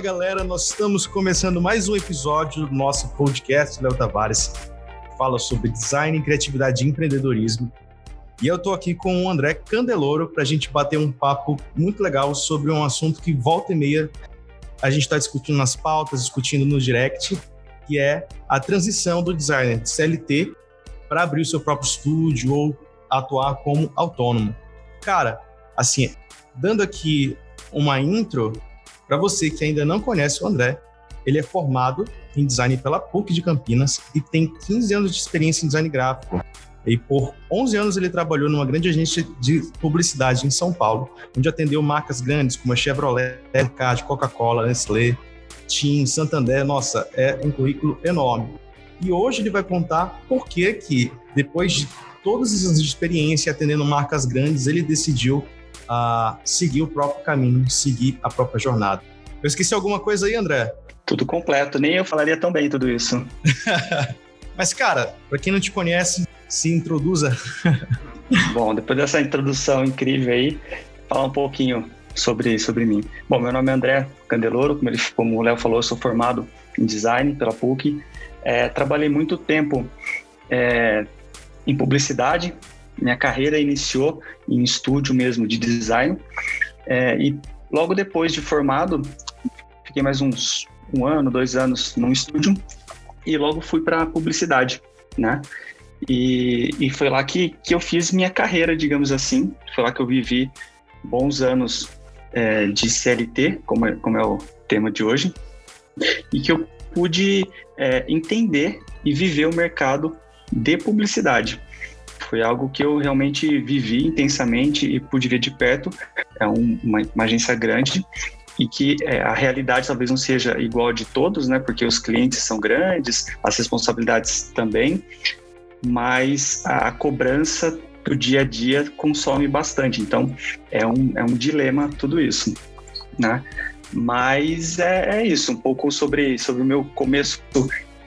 Galera, nós estamos começando mais um episódio do nosso podcast Léo Tavares, fala sobre design, criatividade e empreendedorismo. E eu estou aqui com o André Candeloro para a gente bater um papo muito legal sobre um assunto que volta e meia a gente está discutindo nas pautas, discutindo no direct, que é a transição do designer de CLT para abrir o seu próprio estúdio ou atuar como autônomo. Cara, assim, dando aqui uma intro, para você que ainda não conhece o André, ele é formado em design pela PUC de Campinas e tem 15 anos de experiência em design gráfico. E por 11 anos ele trabalhou numa grande agência de publicidade em São Paulo, onde atendeu marcas grandes como a Chevrolet, Card, Coca-Cola, Nestlé, TIM, Santander. Nossa, é um currículo enorme. E hoje ele vai contar por que que, depois de todas essas experiências atendendo marcas grandes, ele decidiu a seguir o próprio caminho, seguir a própria jornada. Eu esqueci alguma coisa aí, André? Tudo completo, nem eu falaria tão bem tudo isso. Mas, cara, para quem não te conhece, se introduza. Bom, depois dessa introdução incrível aí, falar um pouquinho sobre, sobre mim. Bom, meu nome é André Candeloro, como, ele, como o Léo falou, eu sou formado em design pela PUC. É, trabalhei muito tempo é, em publicidade, minha carreira iniciou em estúdio mesmo de design. É, e logo depois de formado, fiquei mais uns um ano, dois anos num estúdio e logo fui para publicidade, né? E, e foi lá que, que eu fiz minha carreira, digamos assim. Foi lá que eu vivi bons anos é, de CLT, como é, como é o tema de hoje, e que eu pude é, entender e viver o mercado de publicidade. Foi algo que eu realmente vivi intensamente e pude ver de perto. É um, uma, uma, agência grande e que é, a realidade talvez não seja igual de todos, né? Porque os clientes são grandes, as responsabilidades também, mas a, cobrança do dia a dia consome bastante. Então é um, é um dilema tudo isso, né? Mas é, é isso, um pouco sobre, sobre o meu começo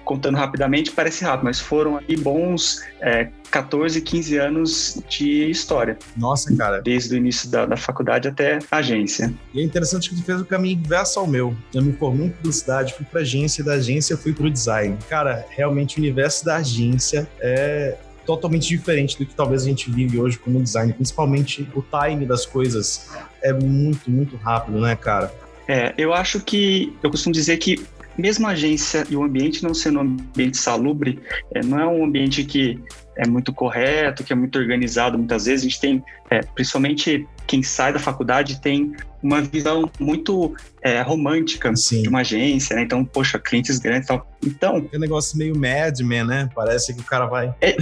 contando rapidamente, parece rápido, mas foram aí bons é, 14, 15 anos de história. Nossa, cara. Desde o início da, da faculdade até a agência. E é interessante que tu fez o caminho inverso ao meu. Eu me formei em publicidade, fui pra agência, da agência fui pro design. Cara, realmente o universo da agência é totalmente diferente do que talvez a gente vive hoje como design, principalmente o time das coisas é muito, muito rápido, né, cara? É, eu acho que eu costumo dizer que mesmo a agência e o ambiente não sendo um ambiente salubre, é, não é um ambiente que é muito correto, que é muito organizado. Muitas vezes a gente tem, é, principalmente quem sai da faculdade, tem uma visão muito é, romântica Sim. de uma agência, né? Então, poxa, clientes grandes e tal. Então. É um negócio meio madman, né? Parece que o cara vai. É,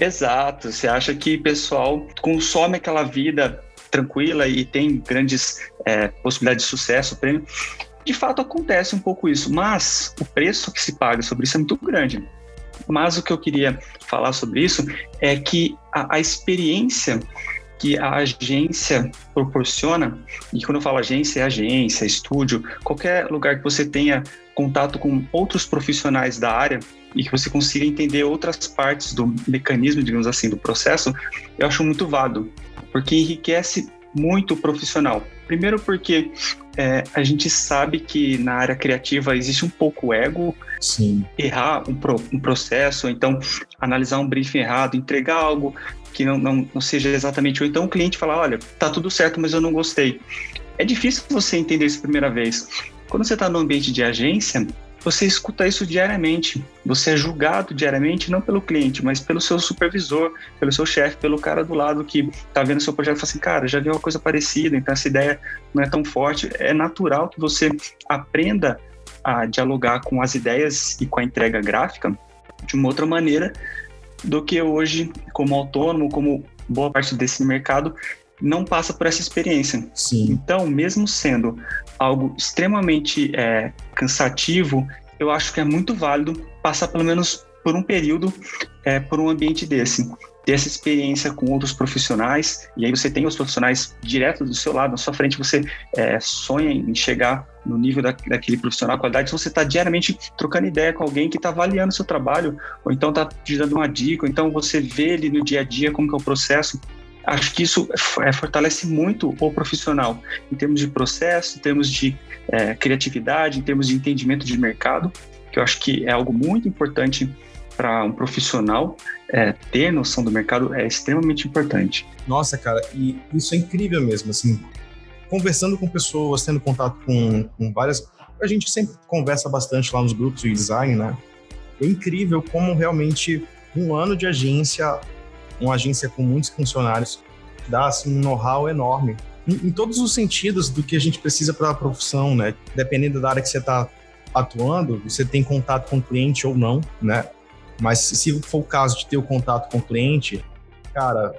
exato. Você acha que o pessoal consome aquela vida tranquila e tem grandes é, possibilidades de sucesso, prêmio de fato acontece um pouco isso, mas o preço que se paga sobre isso é muito grande. Mas o que eu queria falar sobre isso é que a, a experiência que a agência proporciona, e quando eu falo agência, é agência, estúdio, qualquer lugar que você tenha contato com outros profissionais da área e que você consiga entender outras partes do mecanismo, digamos assim, do processo, eu acho muito válido, porque enriquece muito profissional. Primeiro porque é, a gente sabe que na área criativa existe um pouco ego, Sim. errar um, pro, um processo, então analisar um briefing errado, entregar algo que não, não, não seja exatamente, ou então o cliente falar, olha, tá tudo certo, mas eu não gostei. É difícil você entender isso primeira vez. Quando você está no ambiente de agência, você escuta isso diariamente. Você é julgado diariamente, não pelo cliente, mas pelo seu supervisor, pelo seu chefe, pelo cara do lado que está vendo seu projeto e fala assim: cara, já viu uma coisa parecida, então essa ideia não é tão forte. É natural que você aprenda a dialogar com as ideias e com a entrega gráfica de uma outra maneira do que hoje, como autônomo, como boa parte desse mercado, não passa por essa experiência. Sim. Então, mesmo sendo algo extremamente é, cansativo, eu acho que é muito válido passar pelo menos por um período é, por um ambiente desse. Ter essa experiência com outros profissionais, e aí você tem os profissionais direto do seu lado, na sua frente, você é, sonha em chegar no nível da, daquele profissional, qualidade, você está diariamente trocando ideia com alguém que está avaliando seu trabalho, ou então está te dando uma dica, ou então você vê ele no dia a dia como que é o processo acho que isso é, fortalece muito o profissional em termos de processo, em termos de é, criatividade, em termos de entendimento de mercado, que eu acho que é algo muito importante para um profissional é, ter noção do mercado é extremamente importante. Nossa, cara, e isso é incrível mesmo, assim, conversando com pessoas, tendo contato com, com várias. A gente sempre conversa bastante lá nos grupos de design, né? É incrível como realmente um ano de agência, uma agência com muitos funcionários, dá assim, um know-how enorme. Em, em, todos os sentidos do que a gente precisa para a profissão, né? Dependendo da área que você está atuando, você tem contato com o cliente ou não, né? Mas se for o caso de ter o contato com o cliente, cara,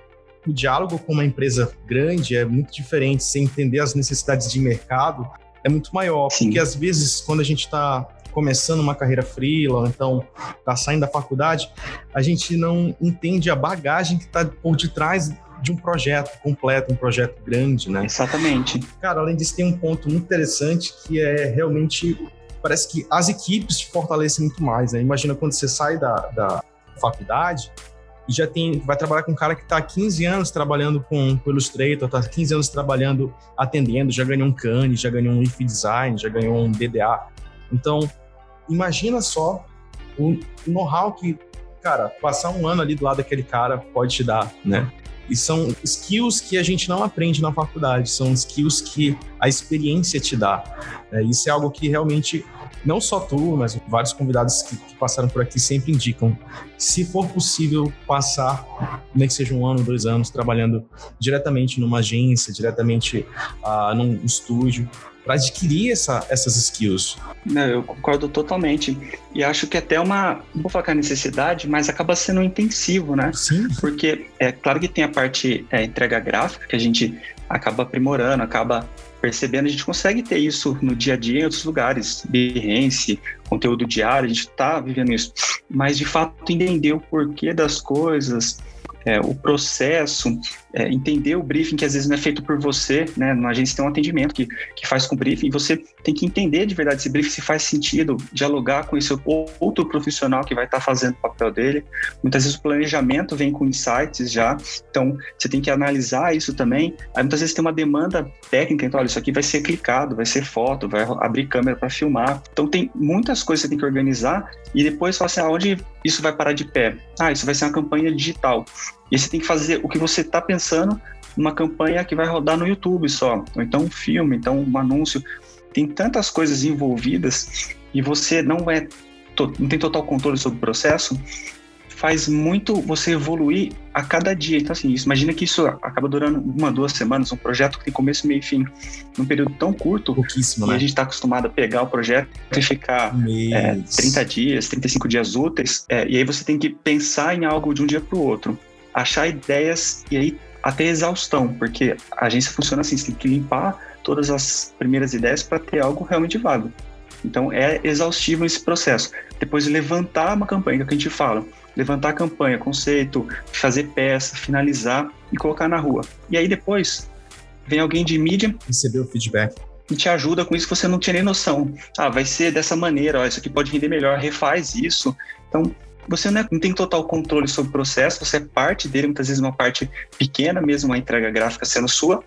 o diálogo com uma empresa grande é muito diferente. Você entender as necessidades de mercado é muito maior. Sim. Porque às vezes, quando a gente está começando uma carreira freela, então está saindo da faculdade, a gente não entende a bagagem que está por detrás de um projeto completo, um projeto grande, né? Exatamente. Cara, além disso, tem um ponto muito interessante que é realmente parece que as equipes te fortalecem muito mais, né? Imagina quando você sai da, da faculdade e já tem, vai trabalhar com um cara que está há 15 anos trabalhando com, com Illustrator, está há 15 anos trabalhando, atendendo, já ganhou um CAN, já ganhou um IF Design, já ganhou um DDA. Então, imagina só o know-how que, cara, passar um ano ali do lado daquele cara pode te dar, né? E são skills que a gente não aprende na faculdade, são skills que a experiência te dá. É, isso é algo que realmente não só tu, mas vários convidados que, que, passaram por aqui sempre indicam. Se for possível passar, nem que seja um ano, dois anos, trabalhando diretamente numa agência, diretamente uh, num estúdio, para adquirir essa, essas skills. Não, eu concordo totalmente. E acho que até uma, não vou falar que é necessidade, mas acaba sendo intensivo, né? Sim. Porque é claro que tem a parte é, entrega gráfica, que a gente acaba aprimorando, acaba percebendo, a gente consegue ter isso no dia a dia em outros lugares, Behance, conteúdo diário, a gente está vivendo isso. Mas, de fato, entender o porquê das coisas, é, o processo, é, entender o briefing que às vezes não é feito por você, né? Na agência tem um atendimento que, que faz com o briefing, você tem que entender de verdade esse briefing se faz sentido, dialogar com esse outro profissional que vai estar tá fazendo o papel dele. Muitas vezes o planejamento vem com insights já, então você tem que analisar isso também. Aí muitas vezes tem uma demanda técnica, então olha, isso aqui vai ser clicado, vai ser foto, vai abrir câmera para filmar. Então tem muitas coisas que você tem que organizar e depois falar assim, aonde isso vai parar de pé? Ah, isso vai ser uma campanha digital. E você tem que fazer o que você está pensando numa campanha que vai rodar no YouTube só, ou então um filme, então um anúncio. Tem tantas coisas envolvidas e você não é não tem total controle sobre o processo, faz muito você evoluir a cada dia. Então, assim, isso, imagina que isso acaba durando uma, duas semanas, um projeto que tem começo, meio e fim, num período tão curto. Pouquíssimo, e né? a gente está acostumado a pegar o projeto e ficar é, 30 dias, 35 dias úteis, é, e aí você tem que pensar em algo de um dia para o outro achar ideias e aí até exaustão, porque a agência funciona assim, você tem que limpar todas as primeiras ideias para ter algo realmente vago. Então é exaustivo esse processo. Depois levantar uma campanha, que, é o que a gente fala, levantar a campanha, conceito, fazer peça, finalizar e colocar na rua. E aí depois vem alguém de mídia, receber o feedback e te ajuda com isso que você não tinha nem noção. Ah, vai ser dessa maneira, ó, isso aqui pode render melhor, refaz isso. Então, você não, é, não, tem total controle sobre o processo, você é parte dele, muitas vezes uma parte pequena mesmo, a entrega gráfica sendo sua,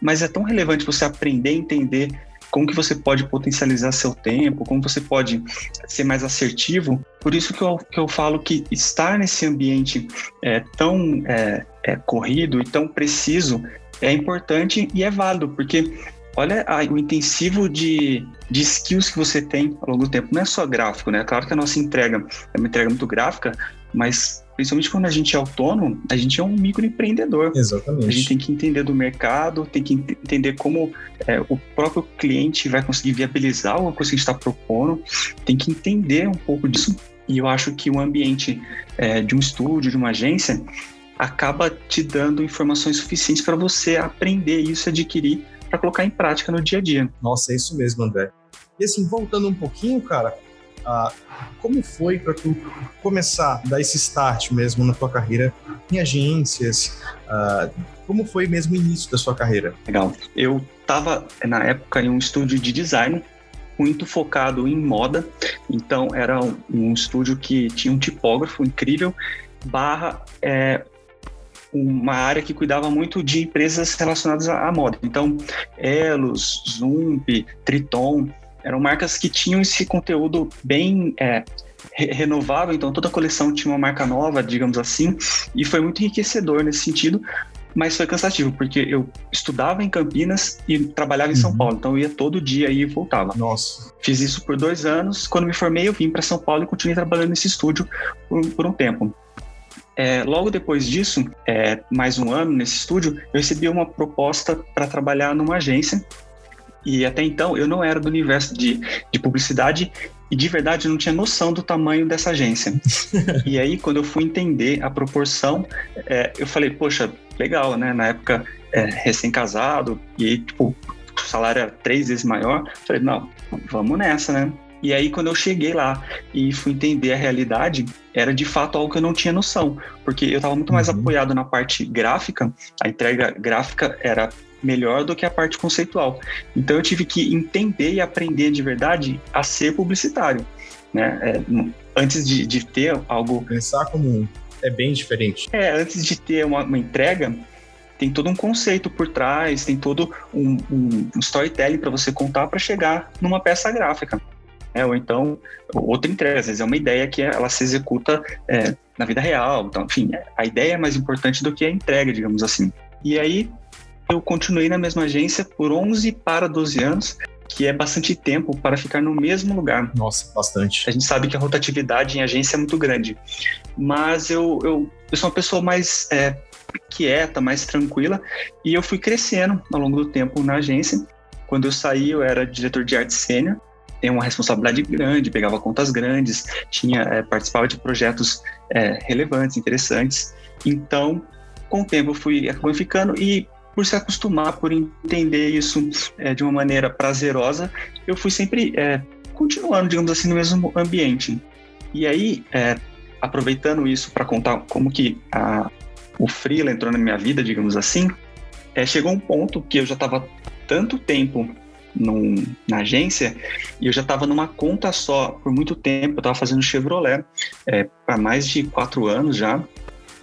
mas é tão relevante você aprender a entender como que você pode potencializar seu tempo, como você pode ser mais assertivo. Por isso que eu, que eu falo que estar nesse ambiente é, tão é, é, corrido e tão preciso é importante e é válido, porque olha a, o intensivo de, de skills que você tem ao longo do tempo. Não é só gráfico, né? Claro que a nossa entrega é uma entrega muito gráfica, mas principalmente quando a gente é autônomo, a gente é um microempreendedor. Exatamente. A gente tem que entender do mercado, tem que entender como é, o próprio cliente vai conseguir viabilizar alguma coisa que a gente está propondo, tem que entender um pouco disso. E eu acho que o ambiente é, de um estúdio, de uma agência, acaba te dando informações suficientes para você aprender isso, adquirir para colocar em prática no dia a dia. Nossa, é isso mesmo, André. E assim, voltando um pouquinho, cara, ah, como foi para tu começar, dar esse start mesmo na tua carreira em agências? Ah, como foi mesmo o início da sua carreira? Legal. Eu estava, na época, em um estúdio de design muito focado em moda. Então, era um, um estúdio que tinha um tipógrafo incrível, barra é, uma área que cuidava muito de empresas relacionadas à moda. Então, Elos, Zump, Triton, eram marcas que tinham esse conteúdo bem é, renovado, então toda a coleção tinha uma marca nova, digamos assim, e foi muito enriquecedor nesse sentido, mas foi cansativo, porque eu estudava em Campinas e trabalhava em São uhum. Paulo, então eu ia todo dia e voltava. Nossa. Fiz isso por dois anos, quando me formei eu vim para São Paulo e continuei trabalhando nesse estúdio por, por um tempo. É, logo depois disso, é, mais um ano nesse estúdio, eu recebi uma proposta para trabalhar numa agência e até então eu não era do universo de, de publicidade e de verdade eu não tinha noção do tamanho dessa agência. e aí, quando eu fui entender a proporção, é, eu falei, poxa, legal, né? Na época, é, recém-casado, e tipo, o salário era três vezes maior. Falei, não, vamos nessa, né? E aí, quando eu cheguei lá e fui entender a realidade, era de fato algo que eu não tinha noção, porque eu estava muito mais uhum. apoiado na parte gráfica, a entrega gráfica era melhor do que a parte conceitual. Então eu tive que entender e aprender de verdade a ser publicitário, né? É, antes de, de, ter algo... Pensar como é bem diferente. É, antes de ter uma, uma entrega, tem todo um conceito por trás, tem todo um, um, um storytelling para você contar para chegar numa peça gráfica. É, ou então, outra entrega, às vezes é uma ideia que ela se executa é, na vida real. Então, enfim, a ideia é mais importante do que a entrega, digamos assim. E aí, eu continuei na mesma agência por 11 para 12 anos, que é bastante tempo para ficar no mesmo lugar. Nossa, bastante. A gente sabe que a rotatividade em agência é muito grande, mas eu, eu, eu sou uma pessoa mais é, quieta, mais tranquila, e eu fui crescendo ao longo do tempo na agência. Quando eu saí, eu era diretor de arte sênior, tem uma responsabilidade grande, pegava contas grandes, tinha é, participava de projetos é, relevantes, interessantes. Então, com o tempo, eu fui acabando ficando e por se acostumar, por entender isso é, de uma maneira prazerosa, eu fui sempre continuando, digamos assim, no mesmo ambiente. E aí, aproveitando isso para contar como que a, o freela entrou na minha vida, digamos assim, chegou um ponto que eu já estava tanto tempo num, na agência e eu já estava numa conta só por muito tempo. Eu estava fazendo Chevrolet é, para mais de quatro anos já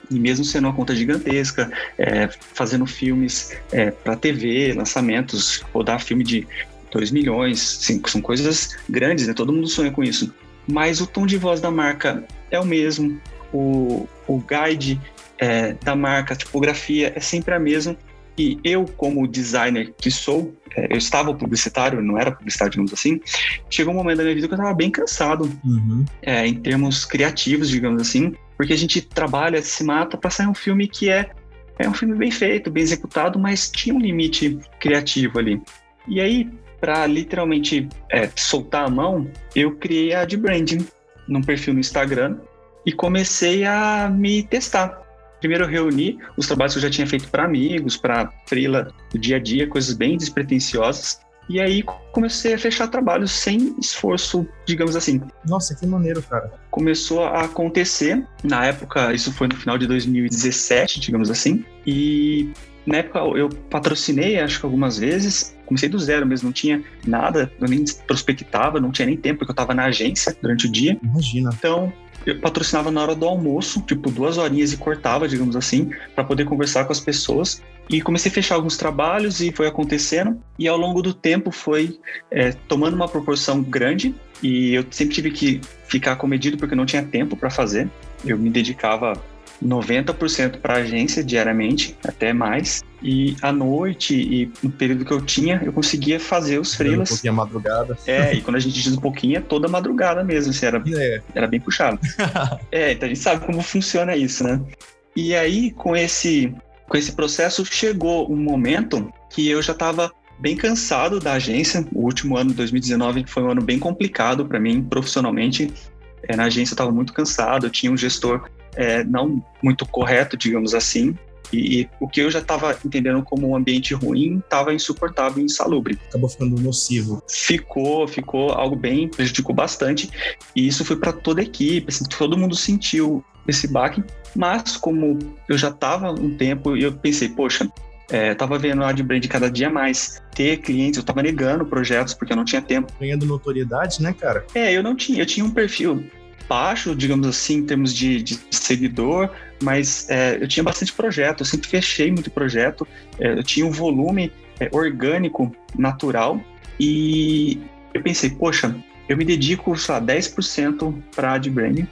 e mesmo sendo uma conta gigantesca, é, fazendo filmes é, para TV, lançamentos, rodar filme de 2 milhões, são coisas grandes, né? Todo mundo sonha com isso. Mas o tom de voz da marca é o mesmo, o, o guide é, da marca, a tipografia é sempre a mesma. E eu, como designer que sou, é, eu estava publicitário, não era publicitário, digamos assim, chegou um momento da minha vida que eu estava bem cansado, uhum. é, em termos criativos, digamos assim, porque a gente trabalha, se mata para sair um filme que é, é um filme bem feito, bem executado, mas tinha um limite criativo ali. E aí, para literalmente é, soltar a mão, eu criei a de branding num perfil no Instagram e comecei a me testar. Primeiro eu reuni os trabalhos que eu já tinha feito para amigos, para freela do dia a dia, coisas bem despretensiosas. E aí comecei a fechar trabalhos sem esforço, digamos assim. Nossa, que maneiro, cara. Começou a acontecer. Na época, isso foi no final de 2017, digamos assim. E na época eu patrocinei, acho que algumas vezes. Comecei do zero mesmo, não tinha nada, eu nem prospectava, não tinha nem tempo, porque eu estava na agência durante o dia. Imagina. Então, eu patrocinava na hora do almoço, tipo duas horinhas e cortava, digamos assim, para poder conversar com as pessoas. E comecei a fechar alguns trabalhos e foi acontecendo. E ao longo do tempo foi é, tomando uma proporção grande. E eu sempre tive que ficar comedido porque não tinha tempo para fazer. Eu me dedicava 90% para a agência diariamente, até mais. E à noite e no período que eu tinha, eu conseguia fazer os freelas. Um pouquinho a madrugada. É, e quando a gente diz um pouquinho, é toda madrugada mesmo, assim, era, é. era bem puxado. é, então a gente sabe como funciona isso, né? E aí, com esse, com esse processo, chegou um momento que eu já estava bem cansado da agência. O último ano, 2019, foi um ano bem complicado para mim profissionalmente. É, na agência eu estava muito cansado, eu tinha um gestor é, não muito correto, digamos assim. E, e o que eu já estava entendendo como um ambiente ruim estava insuportável e insalubre. Acabou ficando nocivo. Ficou, ficou algo bem, prejudicou bastante. E isso foi para toda a equipe, assim, todo mundo sentiu esse baque. Mas como eu já estava um tempo, eu pensei, poxa, é, tava vendo a AdBrand cada dia mais ter clientes, eu tava negando projetos porque eu não tinha tempo. Ganhando notoriedade, né, cara? É, eu não tinha, eu tinha um perfil baixo, digamos assim, em termos de, de seguidor, mas é, eu tinha bastante projeto, eu sempre fechei muito projeto, é, eu tinha um volume é, orgânico, natural, e eu pensei, poxa, eu me dedico, lá, 10% para ad branding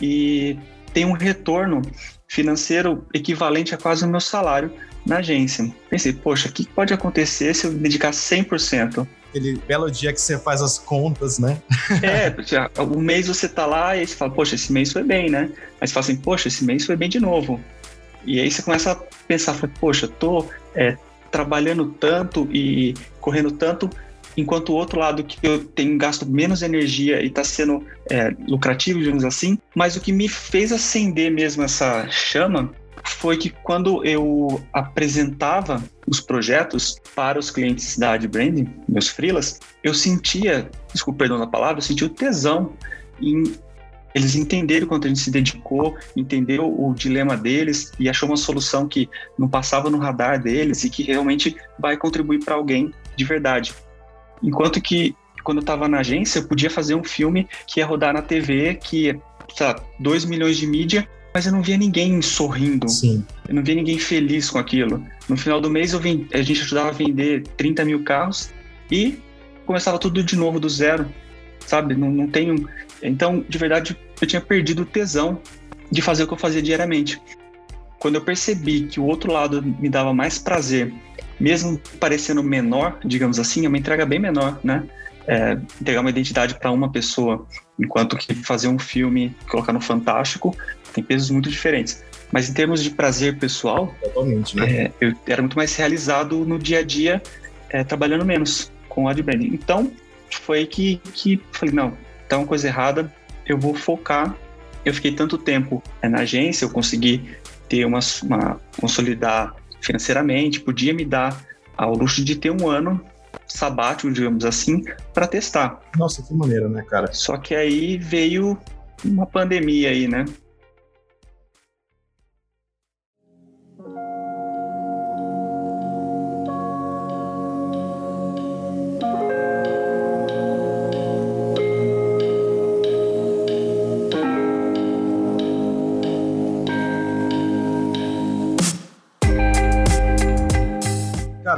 e tem um retorno financeiro equivalente a quase o meu salário na agência. Pensei, poxa, o que pode acontecer se eu me dedicar 100%? Aquele belo dia que você faz as contas, né? é, o mês você tá lá e você fala, poxa, esse mês foi bem, né? Aí você fala assim, poxa, esse mês foi bem de novo. E aí você começa a pensar, poxa, tô é, trabalhando tanto e correndo tanto, enquanto o outro lado que eu tenho gasto menos energia e está sendo é, lucrativo, digamos assim. Mas o que me fez acender mesmo essa chama foi que quando eu apresentava os projetos para os clientes da Ad Branding, meus freelas, eu sentia, desculpa perdão da palavra, eu sentia o tesão em eles entenderam quanto a gente se dedicou, entendeu o dilema deles e achou uma solução que não passava no radar deles e que realmente vai contribuir para alguém de verdade. Enquanto que quando eu estava na agência, eu podia fazer um filme que ia rodar na TV, que ia, sei lá, 2 milhões de mídia, mas eu não via ninguém sorrindo. Sim. Eu não via ninguém feliz com aquilo. No final do mês, eu vend... a gente ajudava a vender 30 mil carros e começava tudo de novo, do zero, sabe? Não, não tenho. Então, de verdade, eu tinha perdido o tesão de fazer o que eu fazia diariamente. Quando eu percebi que o outro lado me dava mais prazer mesmo parecendo menor, digamos assim, é uma entrega bem menor, né? É, entregar uma identidade para uma pessoa, enquanto que fazer um filme, colocar no Fantástico, tem pesos muito diferentes. Mas em termos de prazer pessoal, Totalmente, né? É, eu era muito mais realizado no dia a dia, é, trabalhando menos com o ad branding. Então, foi que, que falei, não, tá uma coisa errada, eu vou focar. Eu fiquei tanto tempo é, na agência, eu consegui ter uma, uma consolidar financeiramente, podia me dar ao luxo de ter um ano sabático, digamos assim, para testar. Nossa, que maneira, né, cara? Só que aí veio uma pandemia aí, né?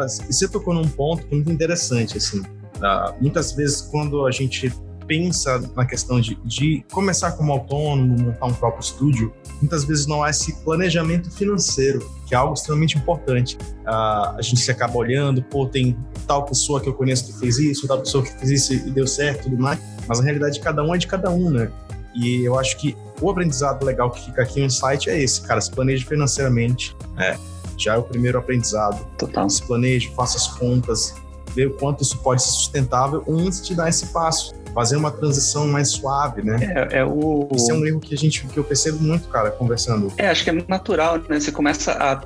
Cara, e você tocou num ponto muito interessante, assim. Uh, muitas vezes, quando a gente pensa na questão de, de, começar como autônomo, montar um próprio estúdio, muitas vezes não há esse planejamento financeiro, que é algo extremamente importante. Uh, a gente se acaba olhando, pô, tem tal pessoa que eu conheço que fez isso, tal pessoa que fez isso e deu certo tudo mais, mas na realidade cada um é de cada um, né? E eu acho que o aprendizado legal que fica aqui no site é esse, cara, se planeje financeiramente, é, já é o primeiro aprendizado. Total. Se planeje, faça as contas, vê o quanto isso pode ser sustentável antes de dar esse passo. Fazer uma transição mais suave, né? É, é o... Isso é um erro que a gente que eu percebo muito, cara, conversando. É, acho que é natural, né? Você começa a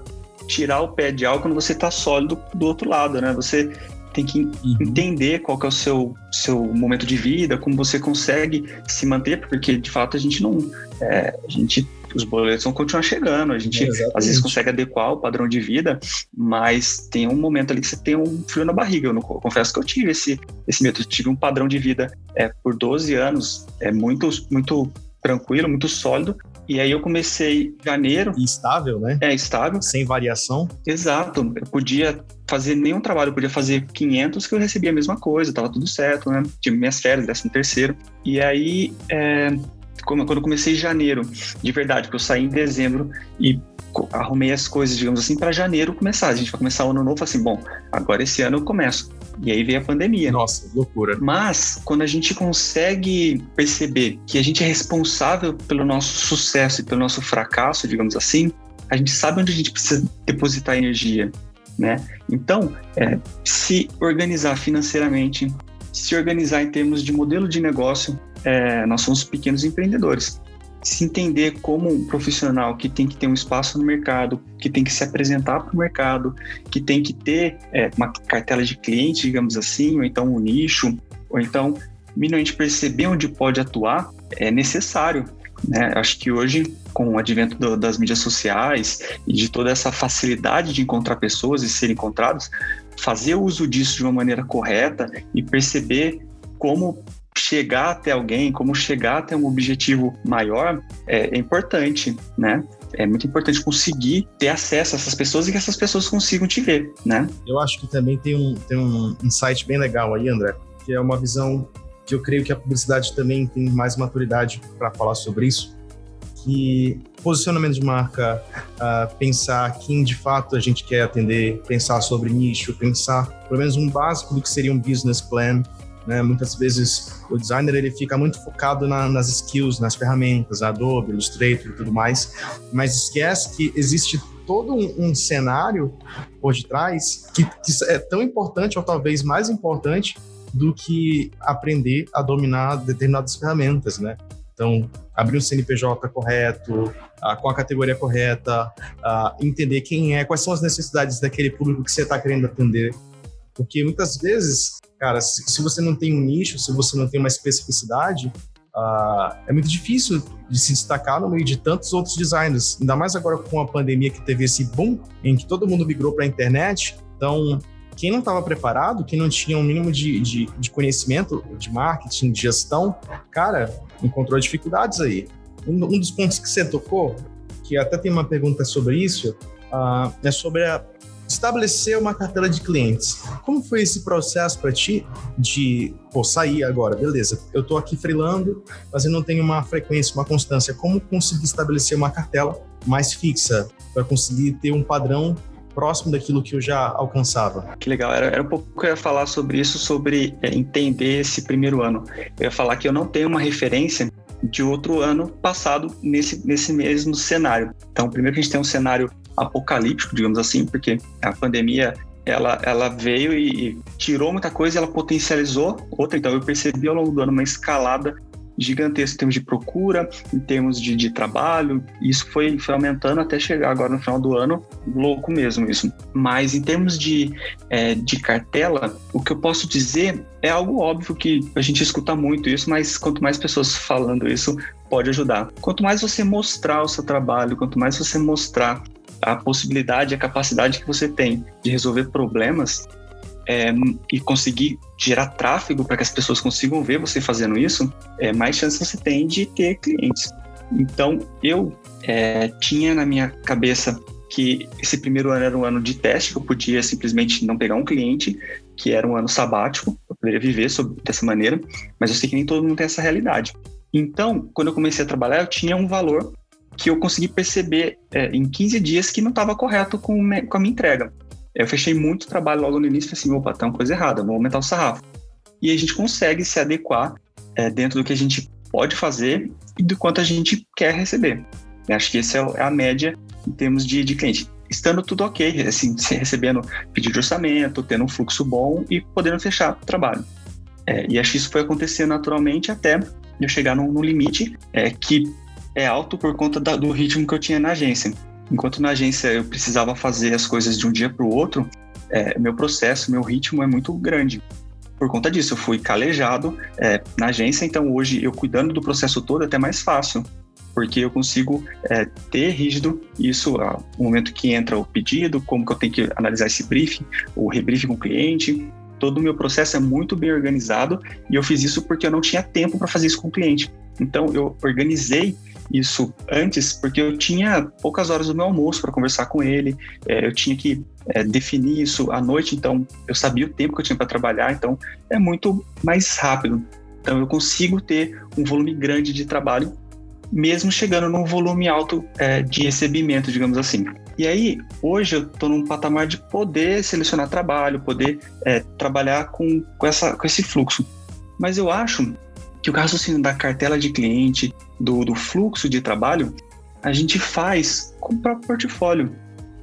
tirar o pé de algo quando você está sólido do outro lado, né? Você tem que uhum. entender qual que é o seu, seu momento de vida, como você consegue se manter, porque de fato a gente não. É, a gente os boletos vão continuar chegando, a gente é, às vezes consegue adequar o padrão de vida, mas tem um momento ali que você tem um frio na barriga. Eu, não, eu confesso que eu tive esse, esse medo, eu tive um padrão de vida é, por 12 anos, é muito, muito tranquilo, muito sólido, e aí eu comecei em janeiro. Estável, né? É, estável. Sem variação. Exato. Eu podia fazer nenhum trabalho, eu podia fazer 500 que eu recebia a mesma coisa, tava tudo certo, né? Tive minhas férias, décimo terceiro. E aí, é, quando eu comecei em janeiro, de verdade, porque eu saí em dezembro e arrumei as coisas, digamos assim, para janeiro começar. A gente vai começar o ano novo assim, bom, agora esse ano eu começo. E aí veio a pandemia. Nossa, loucura. Mas quando a gente consegue perceber que a gente é responsável pelo nosso sucesso e pelo nosso fracasso, digamos assim, a gente sabe onde a gente precisa depositar energia, né? Então, é, se organizar financeiramente, se organizar em termos de modelo de negócio, é, nós somos pequenos empreendedores se entender como um profissional que tem que ter um espaço no mercado, que tem que se apresentar para o mercado, que tem que ter é, uma cartela de clientes, digamos assim, ou então um nicho, ou então minimamente perceber onde pode atuar, é necessário. Né? Acho que hoje, com o advento do, das mídias sociais e de toda essa facilidade de encontrar pessoas e serem encontrados, fazer uso disso de uma maneira correta e perceber como chegar até alguém, como chegar até um objetivo maior, é, é importante, né? é muito importante conseguir ter acesso a essas pessoas e que essas pessoas consigam te ver, né? Eu acho que também tem um, tem um insight bem legal aí, André, que é uma visão que eu creio que a publicidade também tem mais maturidade para falar sobre isso, que posicionamento de marca, uh, pensar quem de fato a gente quer atender, pensar sobre nicho, pensar pelo menos um básico do que seria um business plan, né? Muitas vezes o designer ele fica muito focado na, nas skills, nas ferramentas, Adobe, Illustrator e tudo mais, mas esquece que existe todo um, um cenário por detrás que, que é tão importante ou talvez mais importante do que aprender a dominar determinadas ferramentas, né? Então, abrir um CNPJ correto, ah, com a categoria correta, ah, entender quem é, quais são as necessidades daquele público que você está querendo atender. Porque muitas vezes cara, se, se, você não tem um nicho, se você não tem uma especificidade, uh, é muito difícil de se destacar no meio de tantos outros designers. Ainda mais agora com a pandemia que teve esse boom, em que todo mundo migrou para a internet. Então, quem não estava preparado, quem não tinha um mínimo de, de, de, conhecimento de marketing, de gestão, cara, encontrou dificuldades aí. Um, um dos pontos que você tocou, que até tem uma pergunta sobre isso, uh, é sobre a estabelecer uma cartela de clientes. Como foi esse processo para ti de pô, sair agora? Beleza, eu estou aqui freelando, mas eu não tenho uma frequência, uma constância. Como conseguir estabelecer uma cartela mais fixa para conseguir ter um padrão próximo daquilo que eu já alcançava. Que legal, era, era um pouco que eu ia falar sobre isso, sobre é, entender esse primeiro ano. Eu ia falar que eu não tenho uma referência de outro ano passado nesse, nesse mesmo cenário. Então, primeiro que a gente tem um cenário apocalíptico, digamos assim, porque a pandemia ela, ela veio e tirou muita coisa e ela potencializou outra. Então, eu percebi ao longo do ano uma escalada gigantesca em termos de procura, em termos de, de trabalho. Isso foi, foi aumentando até chegar agora no final do ano, louco mesmo isso. Mas em termos de, é, de cartela, o que eu posso dizer é algo óbvio que a gente escuta muito isso, mas quanto mais pessoas falando isso, pode ajudar. Quanto mais você mostrar o seu trabalho, quanto mais você mostrar a possibilidade, a capacidade que você tem de resolver problemas é, e conseguir gerar tráfego para que as pessoas consigam ver você fazendo isso, é, mais chance você tem de ter clientes. Então, eu é, tinha na minha cabeça que esse primeiro ano era um ano de teste, que eu podia simplesmente não pegar um cliente, que era um ano sabático, eu poderia viver sobre, dessa maneira, mas eu sei que nem todo mundo tem essa realidade. Então, quando eu comecei a trabalhar, eu tinha um valor que eu consegui perceber é, em 15 dias que não estava correto com, com a minha entrega. Eu fechei muito trabalho logo no início falei assim, opa, tá uma coisa errada, vou aumentar o sarrafo. E a gente consegue se adequar é, dentro do que a gente pode fazer e do quanto a gente quer receber. Eu acho que essa é a média em termos de, de cliente. Estando tudo ok, assim, recebendo pedido de orçamento, tendo um fluxo bom e podendo fechar o trabalho. É, e acho que isso foi acontecer naturalmente até eu chegar num limite é, que é alto por conta da, do ritmo que eu tinha na agência. Enquanto na agência eu precisava fazer as coisas de um dia para o outro, é, meu processo, meu ritmo é muito grande. Por conta disso, eu fui calejado é, na agência, então hoje eu cuidando do processo todo é até mais fácil, porque eu consigo é, ter rígido isso, ó, o momento que entra o pedido, como que eu tenho que analisar esse briefing, o rebriefing com o cliente, todo o meu processo é muito bem organizado e eu fiz isso porque eu não tinha tempo para fazer isso com o cliente. Então eu organizei isso antes, porque eu tinha poucas horas do meu almoço para conversar com ele, é, eu tinha que é, definir isso à noite, então eu sabia o tempo que eu tinha para trabalhar, então é muito mais rápido. Então eu consigo ter um volume grande de trabalho, mesmo chegando num volume alto é, de recebimento, digamos assim. E aí, hoje eu estou num patamar de poder selecionar trabalho, poder é, trabalhar com, com, essa, com esse fluxo. Mas eu acho que o raciocínio da cartela de cliente, do, do fluxo de trabalho, a gente faz com o próprio portfólio,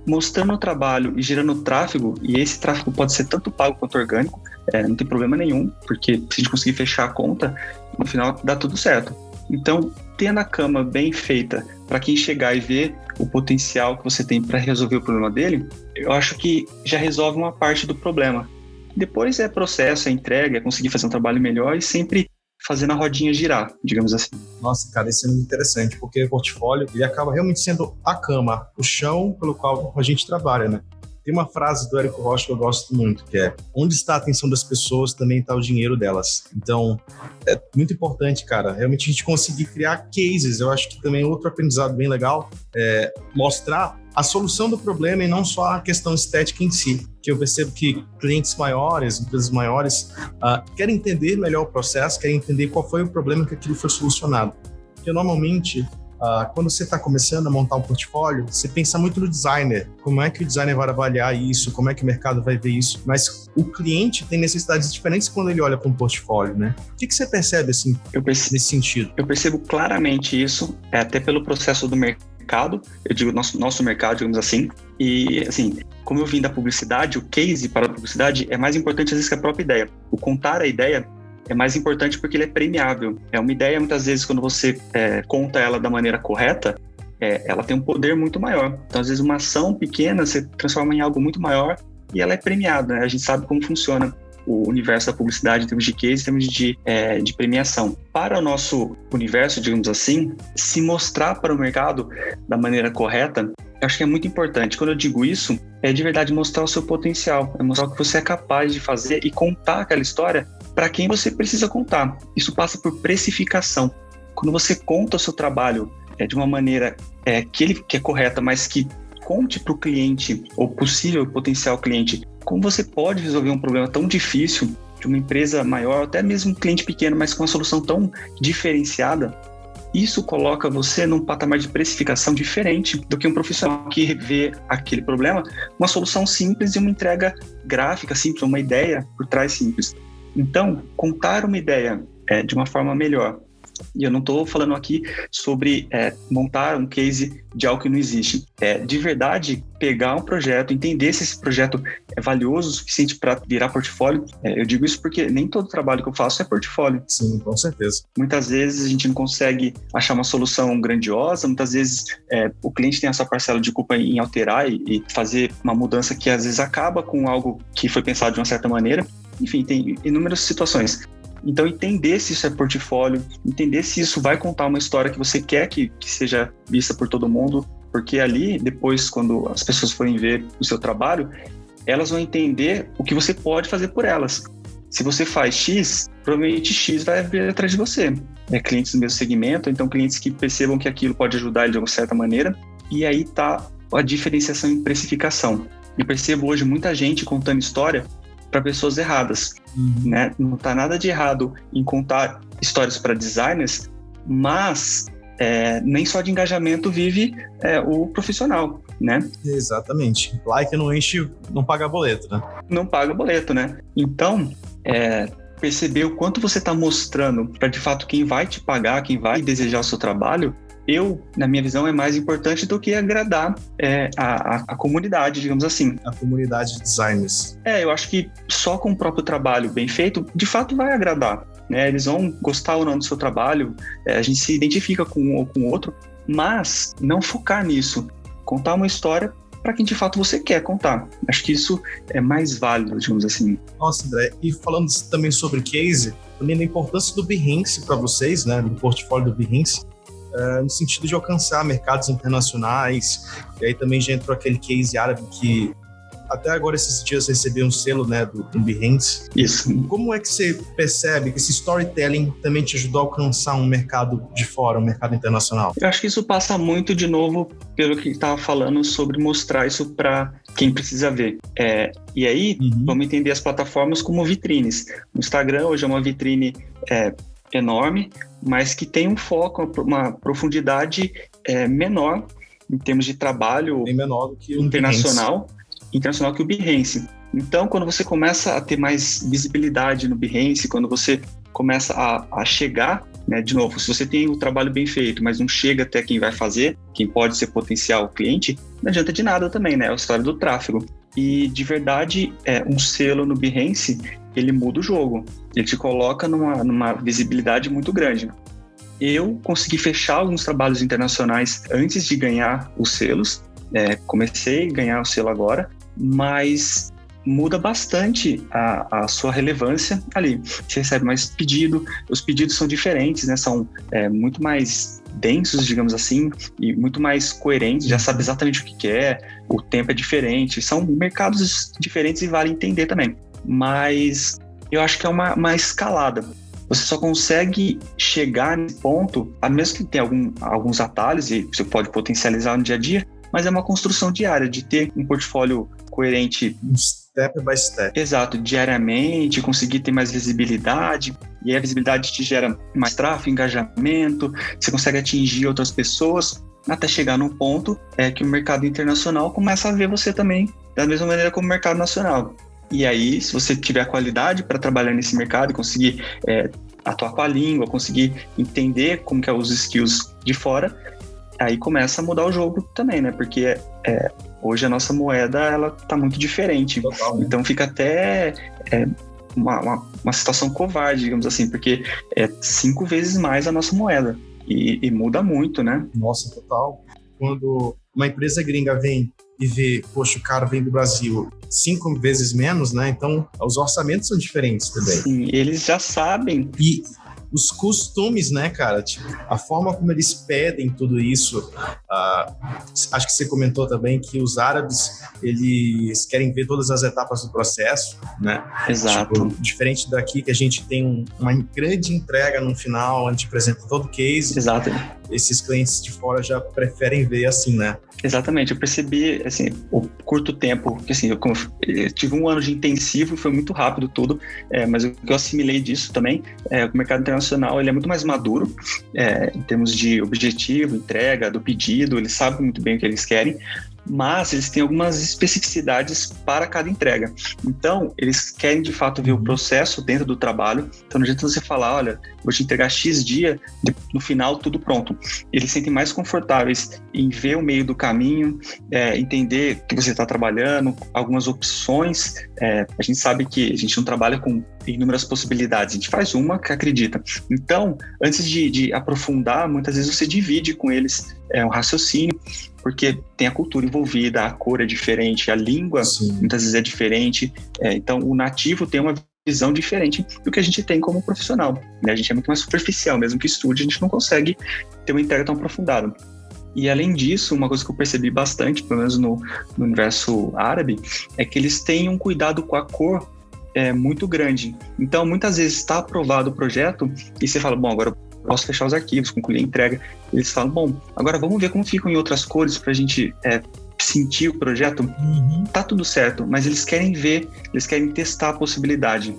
mostrando o trabalho e gerando tráfego, e esse tráfego pode ser tanto pago quanto orgânico, é, não tem problema nenhum, porque se a gente conseguir fechar a conta, no final dá tudo certo. Então, tendo a cama bem feita para quem chegar e ver o potencial que você tem para resolver o problema dele, eu acho que já resolve uma parte do problema. Depois é processo, é entrega, é conseguir fazer um trabalho melhor e sempre fazendo a rodinha girar, digamos assim. Nossa, cara, isso é muito interessante, porque o portfólio ele acaba realmente sendo a cama, o chão pelo qual a gente trabalha, né? Tem uma frase do Érico Rocha que eu gosto muito, que é: onde está a atenção das pessoas, também está o dinheiro delas. Então, é muito importante, cara, realmente a gente conseguir criar cases. Eu acho que também outro aprendizado bem legal é mostrar a solução do problema e não só a questão estética em si. Que eu percebo que clientes maiores, empresas maiores, uh, querem entender melhor o processo, querem entender qual foi o problema que aquilo foi solucionado. Porque normalmente Uh, quando você está começando a montar um portfólio, você pensa muito no designer. Como é que o designer vai avaliar isso? Como é que o mercado vai ver isso? Mas o cliente tem necessidades diferentes quando ele olha para um portfólio, né? O que, que você percebe assim, percebo, nesse sentido? Eu percebo claramente isso, é, até pelo processo do mercado. Eu digo nosso, nosso mercado, digamos assim. E, assim, como eu vim da publicidade, o case para a publicidade é mais importante às vezes que a própria ideia. O contar a ideia é mais importante porque ele é premiável. É uma ideia, muitas vezes, quando você é, conta ela da maneira correta, é, ela tem um poder muito maior. Então, às vezes, uma ação pequena você transforma em algo muito maior e ela é premiada. Né? A gente sabe como funciona o universo da publicidade em termos de case, em termos de, é, de premiação. Para o nosso universo, digamos assim, se mostrar para o mercado da maneira correta, acho que é muito importante. Quando eu digo isso, é de verdade mostrar o seu potencial, é mostrar o que você é capaz de fazer e contar aquela história para quem você precisa contar. Isso passa por precificação. Quando você conta o seu trabalho é, de uma maneira é, que, ele, que é correta, mas que conte para o cliente ou possível potencial cliente como você pode resolver um problema tão difícil de uma empresa maior, até mesmo um cliente pequeno, mas com uma solução tão diferenciada, isso coloca você num patamar de precificação diferente do que um profissional que vê aquele problema, uma solução simples e uma entrega gráfica simples, uma ideia por trás simples. Então, contar uma ideia é, de uma forma melhor e eu não estou falando aqui sobre é, montar um case de algo que não existe. É de verdade pegar um projeto, entender se esse projeto é valioso o suficiente para virar portfólio. É, eu digo isso porque nem todo trabalho que eu faço é portfólio. Sim, com certeza. Muitas vezes a gente não consegue achar uma solução grandiosa, muitas vezes é, o cliente tem essa parcela de culpa em alterar e, e fazer uma mudança que às vezes acaba com algo que foi pensado de uma certa maneira. Enfim, tem inúmeras situações. Então, entender se isso é portfólio, entender se isso vai contar uma história que você quer que, que seja vista por todo mundo, porque ali, depois, quando as pessoas forem ver o seu trabalho, elas vão entender o que você pode fazer por elas. Se você faz X, provavelmente X vai vir atrás de você. É clientes do mesmo segmento, então clientes que percebam que aquilo pode ajudar de uma certa maneira. E aí está a diferenciação em precificação. Eu percebo hoje muita gente contando história para pessoas erradas. Uhum. Né? Não está nada de errado em contar histórias para designers, mas é, nem só de engajamento vive é, o profissional, né? Exatamente. Like não enche, não paga boleto, né? Não paga boleto, né? Então, é, perceber o quanto você está mostrando para de fato quem vai te pagar, quem vai desejar o seu trabalho, eu, na minha visão, é mais importante do que agradar é, a, a, a, comunidade, digamos assim. A comunidade de designers. É, eu acho que só com o próprio trabalho bem feito, de fato vai agradar. Né? Eles vão gostar ou não do seu trabalho, é, a gente se identifica com um ou com o outro, mas não focar nisso. Contar uma história para quem de fato você quer contar. Acho que isso é mais válido, digamos assim. Nossa, André, e falando também sobre case, também da importância do Behance para vocês, né, do portfólio do Behance, uh, no sentido de alcançar mercados internacionais. E aí também já entrou aquele case árabe que até agora esses dias recebeu um selo né, do, do Behance. Isso. Como é que você percebe que esse storytelling também te ajudou a alcançar um mercado de fora, um mercado internacional? Eu acho que isso passa muito de novo pelo que estava falando sobre mostrar isso para quem precisa ver. É, e aí, uhum. vamos entender as plataformas como vitrines. O Instagram hoje é uma vitrine é, enorme, mas que tem um foco, uma profundidade é, menor em termos de trabalho o internacional, Behance. internacional que o Behance. Então, quando você começa a ter mais visibilidade no Behance, quando você começa a, a chegar, né, de novo, se você tem o trabalho bem feito, mas não chega até quem vai fazer, quem pode ser potencial cliente, não adianta de nada também, né? É a história do tráfego. E de verdade, é, um selo no Behance, ele muda o jogo. Ele te coloca numa, numa visibilidade muito grande. Eu consegui fechar alguns trabalhos internacionais antes de ganhar os selos. É, comecei a ganhar o selo agora, mas muda bastante a, a, sua relevância ali. Você recebe mais pedido, os pedidos são diferentes, né? São é, muito mais densos, digamos assim, e muito mais coerentes, já sabe exatamente o que quer, o tempo é diferente, são mercados diferentes e vale entender também. Mas eu acho que é uma, uma escalada. Você só consegue chegar nesse ponto, a mesmo que tenha algum, alguns atalhos e você pode potencializar no dia a dia, mas é uma construção diária de ter um portfólio coerente. Step by step. Exato, diariamente, conseguir ter mais visibilidade, e a visibilidade te gera mais tráfego, engajamento, você consegue atingir outras pessoas, até chegar num ponto é que o mercado internacional começa a ver você também da mesma maneira como o mercado nacional. E aí, se você tiver qualidade para trabalhar nesse mercado e conseguir é, atuar com a língua, conseguir entender como que é os skills de fora, aí começa a mudar o jogo também, né? Porque é, hoje a nossa moeda ela tá muito diferente. Total, né? Então fica até é, uma, uma, uma, situação covarde, digamos assim, porque é cinco vezes mais a nossa moeda. E, e muda muito, né? Nossa, total. Quando uma empresa gringa vem e vê, poxa, o cara vem do Brasil cinco vezes menos, né? Então, os orçamentos são diferentes também. Sim, eles já sabem. E os costumes, né, cara? Tipo, a forma como eles pedem tudo isso. Uh, acho que você comentou também que os árabes eles querem ver todas as etapas do processo, né? Exato. Tipo, diferente daqui que a gente tem uma grande entrega no final, a gente apresenta todo o case. Exato. Esses clientes de fora já preferem ver assim, né? Exatamente, eu percebi, assim, o curto tempo, que assim, eu, tive um ano de intensivo, foi muito rápido tudo, é, mas o que eu assimilei disso também, é, o mercado internacional, ele é muito mais maduro, é, em termos de objetivo, entrega, do pedido, eles sabem muito bem o que eles querem, mas eles têm algumas especificidades para cada entrega. Então, eles querem de fato ver o uhum. processo dentro do trabalho. Então, não adianta você falar, olha, vou te entregar X dia, no final tudo pronto. Eles sentem mais confortáveis em ver o meio do caminho, é, entender que você está trabalhando, algumas opções. É, a gente sabe que a gente não trabalha com inúmeras possibilidades, a gente faz uma que acredita. Então, antes de, de aprofundar, muitas vezes você divide com eles é, um raciocínio porque tem a cultura envolvida, a cor é diferente, a língua Sim. muitas vezes é diferente. É, então, o nativo tem uma visão diferente do que a gente tem como profissional. Né? A gente é muito mais superficial, mesmo que estude, a gente não consegue ter uma entrega tão aprofundada. E além disso, uma coisa que eu percebi bastante, pelo menos no, no universo árabe, é que eles têm um cuidado com a cor é, muito grande. Então, muitas vezes está aprovado o projeto e você fala, bom, agora posso fechar os arquivos, concluir a entrega. Eles falam, bom, agora vamos ver como ficam em outras cores para a gente é, sentir o projeto. Uhum. Tá tudo certo, mas eles querem ver, eles querem testar a possibilidade.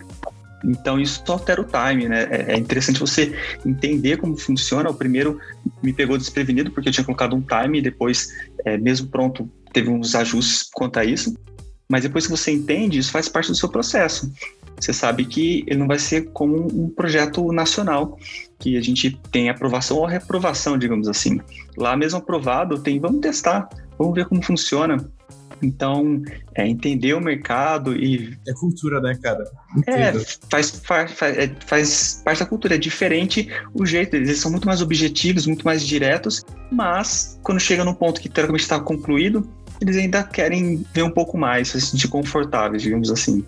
Então isso altera o time, né? É, é interessante você entender como funciona. O primeiro me pegou desprevenido porque eu tinha colocado um time e depois, é, mesmo pronto, teve uns ajustes quanto a isso. Mas depois que você entende, isso faz parte do seu processo. Você sabe que ele não vai ser como um projeto nacional, que a gente tem aprovação ou reprovação, digamos assim. Lá mesmo aprovado, tem vamos testar, vamos ver como funciona. Então, é, entender o mercado e. É cultura, né, cara? É, faz, faz, faz, é, faz parte da cultura. É diferente o jeito, eles são muito mais objetivos, muito mais diretos, mas quando chega num ponto que teoricamente está concluído, eles ainda querem ver um pouco mais, se sentir confortáveis, digamos assim.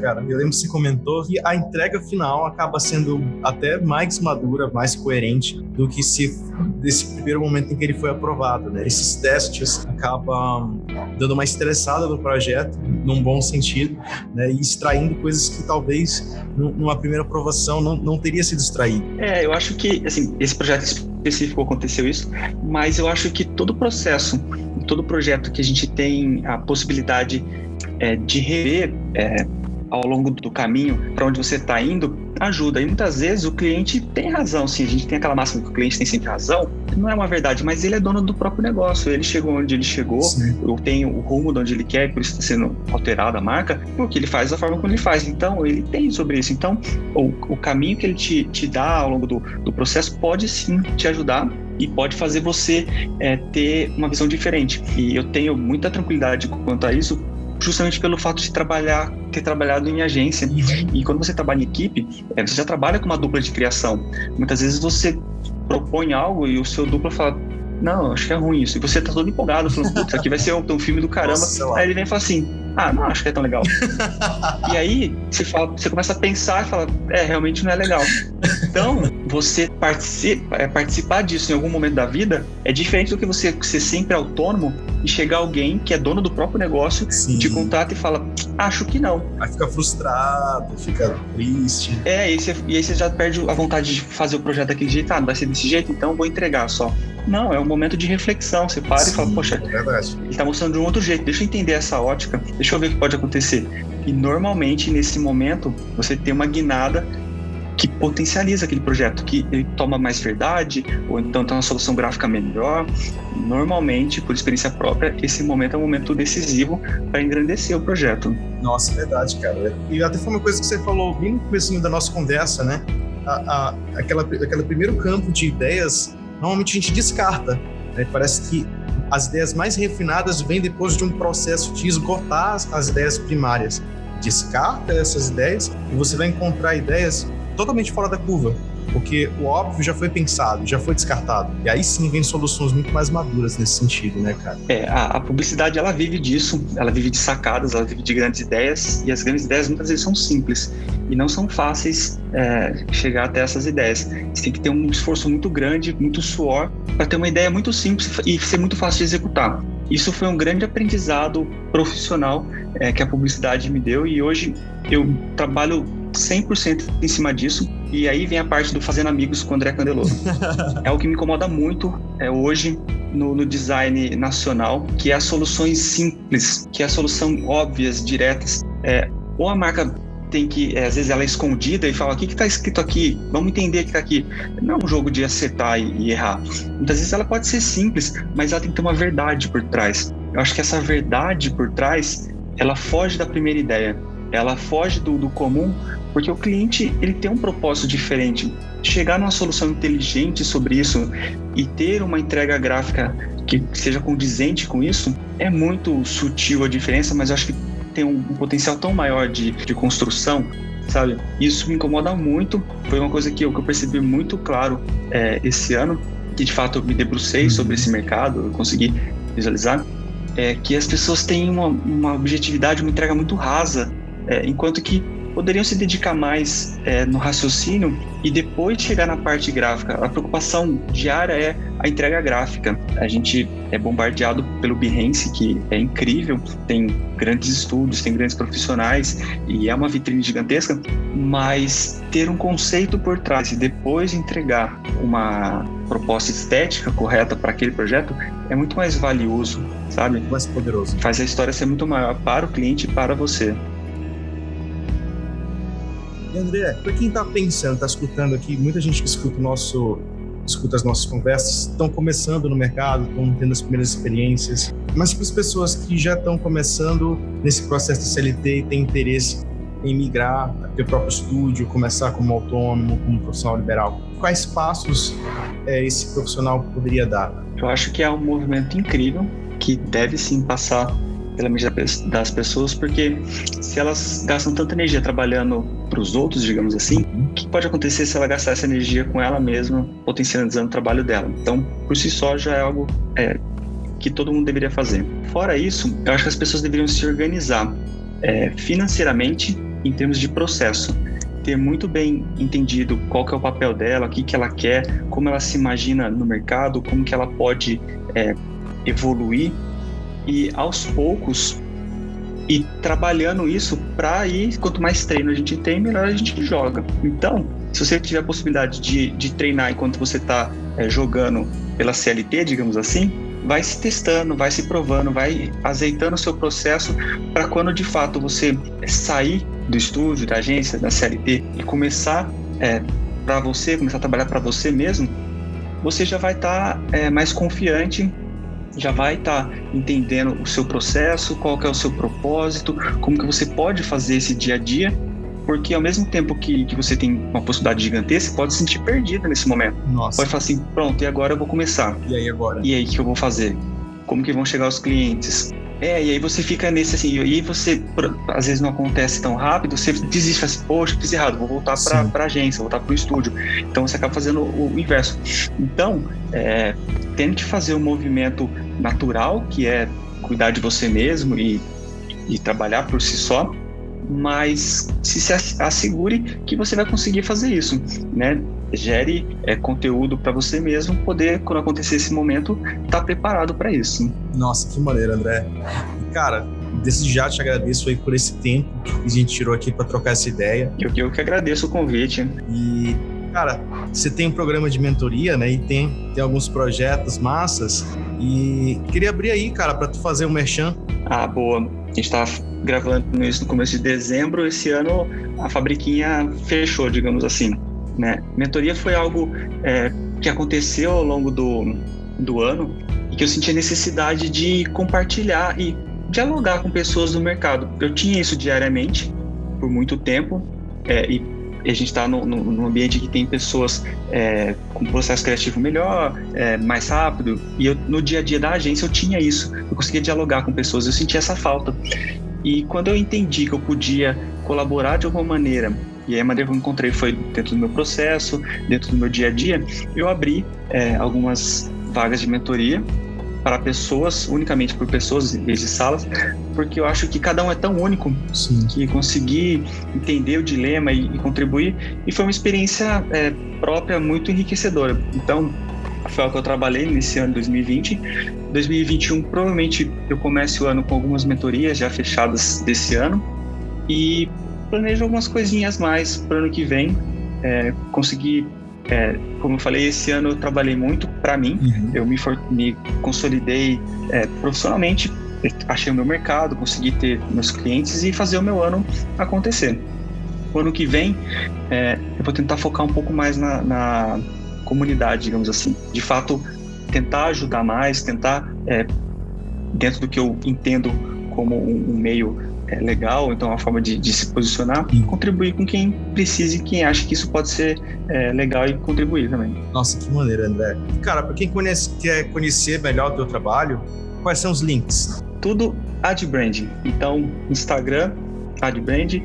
Cara? Eu lembro que você comentou que a entrega final acaba sendo até mais madura, mais coerente do que se desse primeiro momento em que ele foi aprovado, né? Esses testes acabam dando uma estressada no projeto, num bom sentido, né? E extraindo coisas que talvez numa primeira aprovação não, não teria sido extraído. É, eu acho que, assim, esse projeto específico aconteceu isso, mas eu acho que todo processo, todo projeto que a gente tem a possibilidade é, de rever é, ao longo do caminho para onde você está indo ajuda. E muitas vezes o cliente tem razão, sim. A gente tem aquela máxima que o cliente tem sempre razão. Não é uma verdade, mas ele é dono do próprio negócio. Ele chegou onde ele chegou, ou tem o rumo de onde ele quer, por isso está sendo alterada a marca, porque ele faz da forma como ele faz. Então, ele tem sobre isso. Então, o, o caminho que ele te, te dá ao longo do, do processo pode sim te ajudar e pode fazer você é, ter uma visão diferente. E eu tenho muita tranquilidade quanto a isso, justamente pelo fato de trabalhar, ter trabalhado em agência. E quando você trabalha em equipe, é, você já trabalha com uma dupla de criação. Muitas vezes você propõe algo e o seu dupla fala, não, acho que é ruim isso. E você tá todo empolgado, falando, putz, aqui vai ser um, um filme do caramba. Nossa, aí ele vem e fala assim, ah, não acho que é tão legal. e aí você, fala, você começa a pensar e fala, é, realmente não é legal. Então, você participa, é, participar disso em algum momento da vida é diferente do que você ser sempre autônomo e chegar alguém que é dono do próprio negócio, Sim. te contrata e fala, acho que não. Aí fica frustrado, fica triste. É, e, você, e aí você já perde a vontade de fazer o projeto daquele jeito, ah, não vai ser desse jeito, então vou entregar só. Não, é um momento de reflexão. Você para Sim, e fala, poxa, é ele tá mostrando de um outro jeito, deixa eu entender essa ótica, deixa eu ver o que pode acontecer. E normalmente, nesse momento, você tem uma guinada que potencializa aquele projeto, que ele toma mais verdade, ou então tem uma solução gráfica melhor. Normalmente, por experiência própria, esse momento é um momento decisivo para engrandecer o projeto. Nossa, é verdade, cara. E até foi uma coisa que você falou bem no começo da nossa conversa, né? A, a, aquela, aquele primeiro campo de ideias, normalmente a gente descarta. Né? Parece que as ideias mais refinadas vêm depois de um processo de esgotar as, as ideias primárias. Descarta essas ideias e você vai encontrar ideias totalmente fora da curva, porque o óbvio já foi pensado, já foi descartado. E aí sim vem soluções muito mais maduras nesse sentido, né, cara? É, a, a, publicidade ela vive disso, ela vive de sacadas, ela vive de grandes ideias, e as grandes ideias muitas vezes são simples e não são fáceis é, chegar até essas ideias. Você tem que ter um esforço muito grande, muito suor, para ter uma ideia muito simples e ser muito fácil de executar. Isso foi um grande aprendizado profissional é, que a publicidade me deu e hoje eu trabalho 100% em cima disso. E aí vem a parte do fazendo amigos com o André Candeloro. é o que me incomoda muito é, hoje no, no, design nacional, que é as soluções simples, que é a solução óbvias, diretas. É, ou a marca tem que, é, às vezes ela é escondida e fala, o que está escrito aqui? Vamos entender o que está aqui. Não é um jogo de acertar e, e, errar. Muitas vezes ela pode ser simples, mas ela tem que ter uma verdade por trás. Eu acho que essa verdade por trás, ela foge da primeira ideia. Ela foge do, do comum porque o cliente ele tem um propósito diferente. Chegar numa solução inteligente sobre isso e ter uma entrega gráfica que seja condizente com isso é muito sutil a diferença, mas eu acho que tem um, um potencial tão maior de, de construção sabe? Isso me incomoda muito. Foi uma coisa que eu, que eu percebi muito claro é, esse ano, que de fato eu me debrucei uhum. sobre esse mercado, eu consegui visualizar, é que as pessoas têm uma, uma objetividade, uma entrega muito rasa, é, enquanto que poderiam se dedicar mais é, no raciocínio e depois chegar na parte gráfica. A preocupação diária é a entrega gráfica. A gente é bombardeado pelo Behance, que é incrível, tem grandes estudos, tem grandes profissionais e é uma vitrine gigantesca, mas ter um conceito por trás e depois entregar uma proposta estética correta para aquele projeto é muito mais valioso, sabe? Mais poderoso. Faz a história ser muito maior para o cliente e para você. André, para quem está pensando, está escutando aqui, muita gente que escuta nosso escuta as nossas conversas, estão começando no mercado, estão tendo as primeiras experiências, mas para as pessoas que já estão começando nesse processo de CLT e têm interesse em migrar, ter o próprio estúdio, começar como autônomo, como profissional liberal, quais passos é, esse profissional poderia dar? Eu acho que é um movimento incrível que deve sim passar pela mídia das pessoas, porque se elas gastam tanta energia trabalhando para os outros, digamos assim, o que pode acontecer se ela gastar essa energia com ela mesma, potencializando o trabalho dela? Então, por si só, já é algo é, que todo mundo deveria fazer. Fora isso, eu acho que as pessoas deveriam se organizar é, financeiramente em termos de processo ter muito bem entendido qual que é o papel dela, o que, que ela quer, como ela se imagina no mercado, como que ela pode é, evoluir e aos poucos e trabalhando isso para ir, quanto mais treino a gente tem, melhor a gente joga. Então, se você tiver a possibilidade de, de treinar enquanto você está é, jogando pela CLT, digamos assim, vai se testando, vai se provando, vai azeitando o seu processo para quando de fato você sair do estúdio, da agência, da CLT e começar é, para você, começar a trabalhar para você mesmo, você já vai estar tá, é, mais confiante já vai estar tá entendendo o seu processo, qual que é o seu propósito, como que você pode fazer esse dia a dia, porque ao mesmo tempo que, que você tem uma possibilidade gigantesca, você pode se sentir perdida nesse momento. Nossa. Pode falar assim, pronto, e agora eu vou começar. E aí agora? E aí, o que eu vou fazer? Como que vão chegar os clientes? É, e aí você fica nesse assim, e aí você, às vezes não acontece tão rápido, você desiste, assim, poxa, fiz errado, vou voltar para a agência, vou voltar para o estúdio. Então você acaba fazendo o, inverso. Então, é, tente fazer um movimento natural, que é cuidar de você mesmo e, e trabalhar por si só, mas se assegure que você vai conseguir fazer isso, né? Gere é, conteúdo para você mesmo poder, quando acontecer esse momento, estar tá preparado para isso. Nossa, que maneiro, André. Cara, desde já te agradeço aí por esse tempo que a gente tirou aqui para trocar essa ideia. Eu, eu que agradeço o convite. E, cara, você tem um programa de mentoria, né? E tem, tem alguns projetos massas. E queria abrir aí, cara, para tu fazer um merchan. Ah, boa. A gente tá gravando isso no começo de dezembro, esse ano a fabriquinha fechou, digamos assim. Né? Mentoria foi algo é, que aconteceu ao longo do, do ano e que eu senti a necessidade de compartilhar e dialogar com pessoas do mercado. Eu tinha isso diariamente por muito tempo é, e a gente está num ambiente que tem pessoas é, com processo criativo melhor, é, mais rápido, e eu, no dia a dia da agência eu tinha isso, eu conseguia dialogar com pessoas, eu sentia essa falta. E quando eu entendi que eu podia colaborar de alguma maneira, e aí a maneira que eu encontrei foi dentro do meu processo, dentro do meu dia a dia, eu abri é, algumas vagas de mentoria para pessoas, unicamente por pessoas em vez de salas, porque eu acho que cada um é tão único Sim. que conseguir entender o dilema e, e contribuir, e foi uma experiência é, própria muito enriquecedora. Então, foi algo que eu trabalhei nesse ano de 2020. 2021, provavelmente eu comece o ano com algumas mentorias já fechadas desse ano e planejo algumas coisinhas mais para o ano que vem. É, conseguir, é, como eu falei, esse ano eu trabalhei muito para mim, uhum. eu me, for, me consolidei é, profissionalmente, achei o meu mercado, consegui ter meus clientes e fazer o meu ano acontecer. O ano que vem, é, eu vou tentar focar um pouco mais na, na comunidade, digamos assim. De fato, tentar ajudar mais, tentar, é, dentro do que eu entendo como um, um meio é, legal, então uma forma de, de, se posicionar, contribuir com quem precise e quem acha que isso pode ser é, legal e contribuir também. Nossa, que maneira, André. Cara, para quem conhece, quer conhecer melhor o teu trabalho, quais são os links? Tudo ad branding. Então, Instagram, ad branding,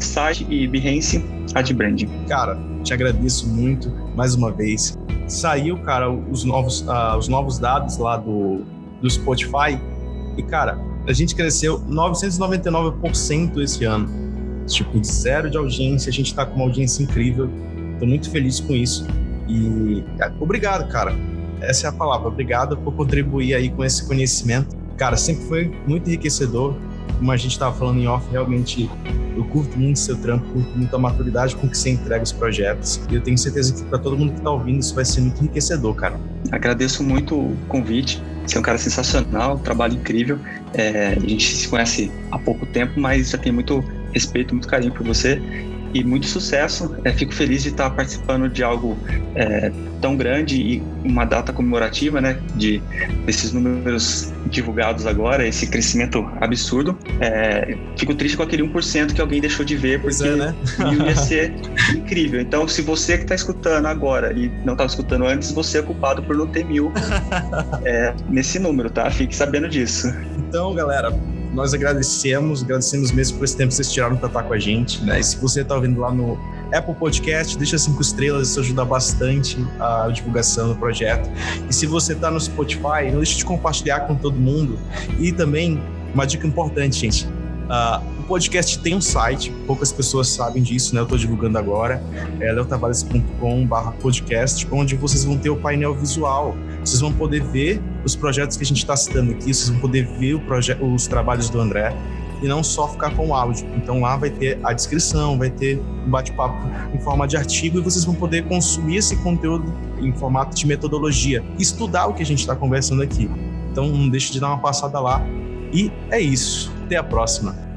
site e Behance, ad branding. Cara, te agradeço muito mais uma vez. Saiu, cara, os novos, uh, os novos dados lá do, do Spotify e, cara, a gente cresceu 999% esse ano. Tipo, de zero de audiência, a gente tá com uma audiência incrível. Tô muito feliz com isso. E obrigado, cara. Essa é a palavra. Obrigado por contribuir aí com esse conhecimento. Cara, sempre foi muito enriquecedor. Como a gente estava falando em off, realmente eu curto muito seu trampo, curto muito a maturidade com que você entrega os projetos. E eu tenho certeza que para todo mundo que está ouvindo isso vai ser muito enriquecedor, cara. Agradeço muito o convite. Você é um cara sensacional, trabalho incrível. É, a gente se conhece há pouco tempo, mas já tem muito respeito, muito carinho por você e muito sucesso. É, fico feliz de estar participando de algo é, tão grande e uma data comemorativa, né? De desses números divulgados agora, esse crescimento absurdo. É, fico triste com aquele 1% que alguém deixou de ver, porque é, né? ia ser incrível. Então, se você que está escutando agora e não estava escutando antes, você é culpado por não ter mil é, nesse número, tá? Fique sabendo disso. Então, galera, nós agradecemos, agradecemos mesmo por esse tempo que vocês tiraram para estar com a gente. Né? E se você está ouvindo lá no Apple Podcast, deixa cinco estrelas, isso ajuda bastante a divulgação do projeto. E se você está no Spotify, não deixe de compartilhar com todo mundo. E também, uma dica importante, gente. Uh, o podcast tem um site, poucas pessoas sabem disso, né? Eu estou divulgando agora, é leotavares.com/podcast, onde vocês vão ter o painel visual vocês vão poder ver os projetos que a gente está citando aqui, vocês vão poder ver os trabalhos do André e não só ficar com o áudio. Então lá vai ter a descrição, vai ter um bate-papo em forma de artigo e vocês vão poder consumir esse conteúdo em formato de metodologia, estudar o que a gente está conversando aqui. Então não deixe de dar uma passada lá. E é isso. Até a próxima.